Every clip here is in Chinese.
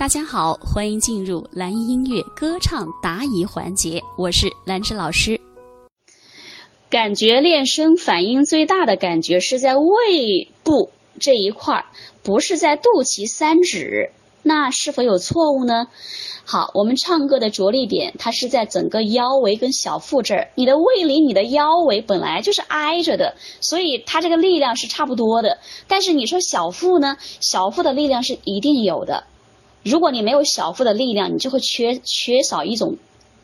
大家好，欢迎进入蓝音乐歌唱答疑环节，我是兰芝老师。感觉练声反应最大的感觉是在胃部这一块儿，不是在肚脐三指，那是否有错误呢？好，我们唱歌的着力点它是在整个腰围跟小腹这儿，你的胃离你的腰围本来就是挨着的，所以它这个力量是差不多的。但是你说小腹呢？小腹的力量是一定有的。如果你没有小腹的力量，你就会缺缺少一种，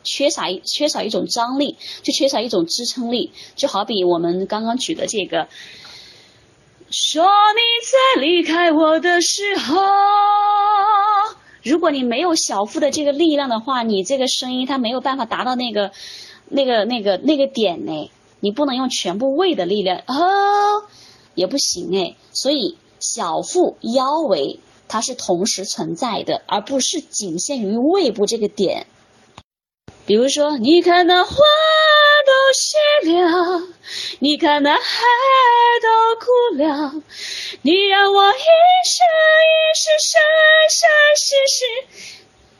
缺少缺少一种张力，就缺少一种支撑力。就好比我们刚刚举的这个，说你在离开我的时候，如果你没有小腹的这个力量的话，你这个声音它没有办法达到那个那个那个那个点呢。你不能用全部胃的力量啊，也不行哎。所以小腹腰围。它是同时存在的，而不是仅限于胃部这个点。比如说，你看那花都谢了，你看那海都枯了，你让我一生一世生生世世，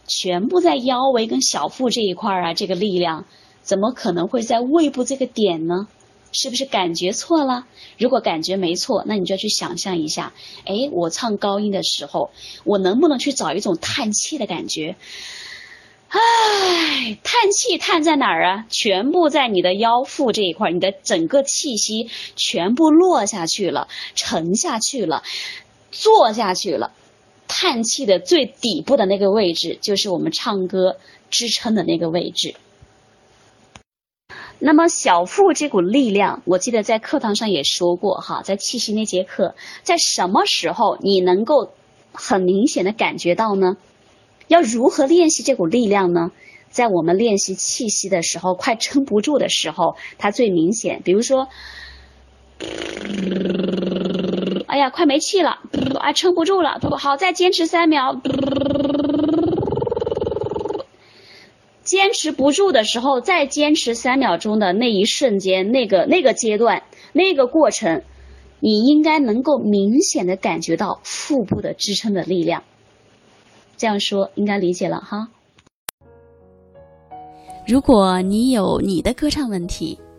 全部在腰围跟小腹这一块啊，这个力量怎么可能会在胃部这个点呢？是不是感觉错了？如果感觉没错，那你就要去想象一下，哎，我唱高音的时候，我能不能去找一种叹气的感觉？唉，叹气叹在哪儿啊？全部在你的腰腹这一块，你的整个气息全部落下去了，沉下去了，坐下去了。叹气的最底部的那个位置，就是我们唱歌支撑的那个位置。那么小腹这股力量，我记得在课堂上也说过哈，在气息那节课，在什么时候你能够很明显的感觉到呢？要如何练习这股力量呢？在我们练习气息的时候，快撑不住的时候，它最明显。比如说，哎呀，快没气了，哎，撑不住了，好，再坚持三秒。坚持不住的时候，再坚持三秒钟的那一瞬间，那个那个阶段，那个过程，你应该能够明显的感觉到腹部的支撑的力量。这样说应该理解了哈。如果你有你的歌唱问题，